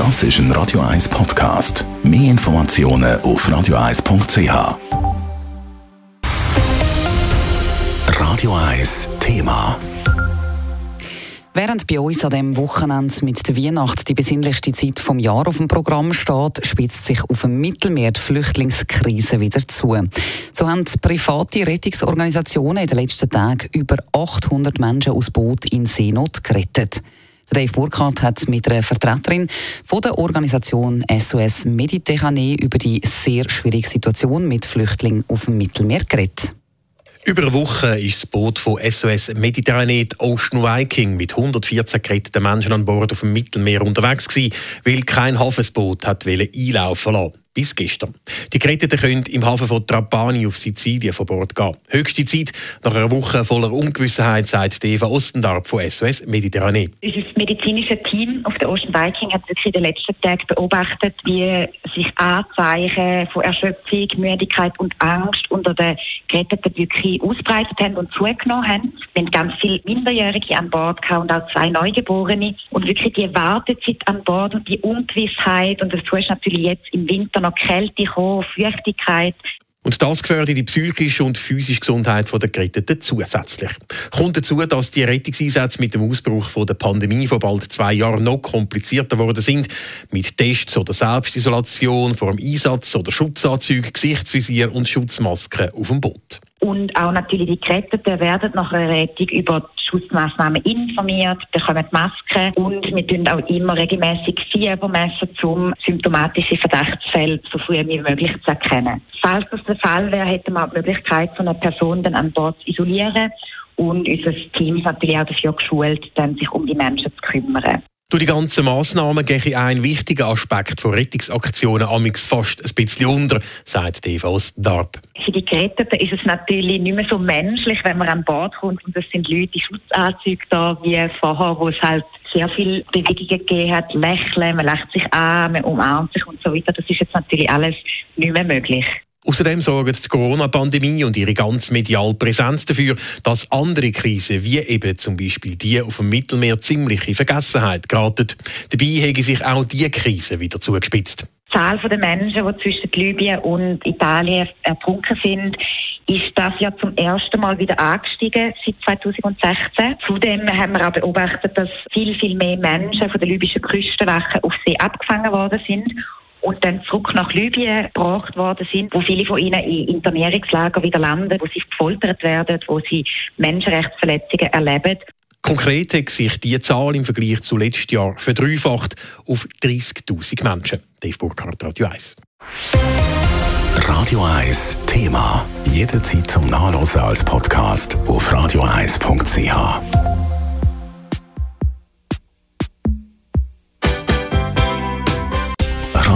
Das ist ein Radio 1 Podcast. Mehr Informationen auf radio1.ch. Radio 1 Thema. Während bei uns an dem Wochenende mit der Weihnacht die besinnlichste Zeit vom Jahr auf dem Programm steht, spitzt sich auf dem Mittelmeer die Flüchtlingskrise wieder zu. So haben private Rettungsorganisationen in den letzten Tagen über 800 Menschen aus Boot in Seenot gerettet. Dave Burkhardt hat mit einer Vertreterin von der Organisation SOS Mediterranee über die sehr schwierige Situation mit Flüchtlingen auf dem Mittelmeer geredet. Über eine Woche ist das Boot von SOS Mediterranee Ocean Viking mit 114 geretteten Menschen an Bord auf dem Mittelmeer unterwegs gewesen, weil kein Hafensboot hat einlaufen lassen bis gestern. Die Geretteten können im Hafen von Trapani auf Sizilien von Bord gehen. Höchste Zeit nach einer Woche voller Ungewissheit, sagt Eva Ostendarp von SOS Mediterranee. Unser medizinisches Team auf der Ocean Viking hat wirklich in den letzten Tagen beobachtet, wie sich Anzeichen von Erschöpfung, Müdigkeit und Angst unter den Geretteten wirklich ausbreitet haben und zugenommen haben. Wir haben ganz viele Minderjährige an Bord gehabt und auch zwei Neugeborene. Und wirklich die Wartezeit an Bord und die Ungewissheit und das ist natürlich jetzt im Winter noch Kälte kommen, Feuchtigkeit. Und das gefährdet die psychische und physische Gesundheit der Geretteten zusätzlich. Kommt dazu, dass die Rettungseinsätze mit dem Ausbruch der Pandemie vor bald zwei Jahren noch komplizierter geworden sind. Mit Tests oder Selbstisolation vor dem Einsatz oder Schutzanzügen, Gesichtsvisier und Schutzmasken auf dem Boot. Und auch natürlich die Geretteten werden nach einer Rettung über die Schutzmaßnahmen informiert, bekommen Masken und wir tun auch immer regelmäßig Fieber messen, um symptomatische Verdachtsfälle so früh wie möglich zu erkennen. Falls das der Fall wäre, hätten wir auch die Möglichkeit, so eine Person dann an Bord zu isolieren und unser Team ist natürlich auch dafür geschult, dann sich um die Menschen zu kümmern. Durch die ganzen Massnahmen gehe ein wichtiger Aspekt von Rettungsaktionen amix fast ein bisschen unter, sagt Eva Ostdarp. Für die Geretteten ist es natürlich nicht mehr so menschlich, wenn man an Bord kommt und es sind Leute in Schutzanzügen da, wie vorher, wo es halt sehr viele Bewegungen gegeben hat, lächeln, man lacht sich an, man umarmt sich und so weiter. Das ist jetzt natürlich alles nicht mehr möglich. Außerdem sorgt die Corona-Pandemie und ihre ganz mediale Präsenz dafür, dass andere Krisen, wie eben zum Beispiel die auf dem Mittelmeer, ziemlich in Vergessenheit geraten. Dabei haben sich auch diese Krise wieder zugespitzt. Die Zahl der Menschen, die zwischen Libyen und Italien ertrunken sind, ist das ja zum ersten Mal wieder angestiegen seit 2016. Zudem haben wir auch beobachtet, dass viel, viel mehr Menschen von der libyschen Küstenwache auf See abgefangen worden sind und dann zurück nach Libyen gebracht worden sind, wo viele von ihnen in Internierungslager wieder landen, wo sie gefoltert werden, wo sie Menschenrechtsverletzungen erleben. Konkret hat sich die Zahl im Vergleich zu letztes Jahr verdreifacht auf 30.000 Menschen. Dave Burkhardt, Radio 1. Radio 1 Thema. Jederzeit zum Nachlesen als Podcast auf radio1.ch.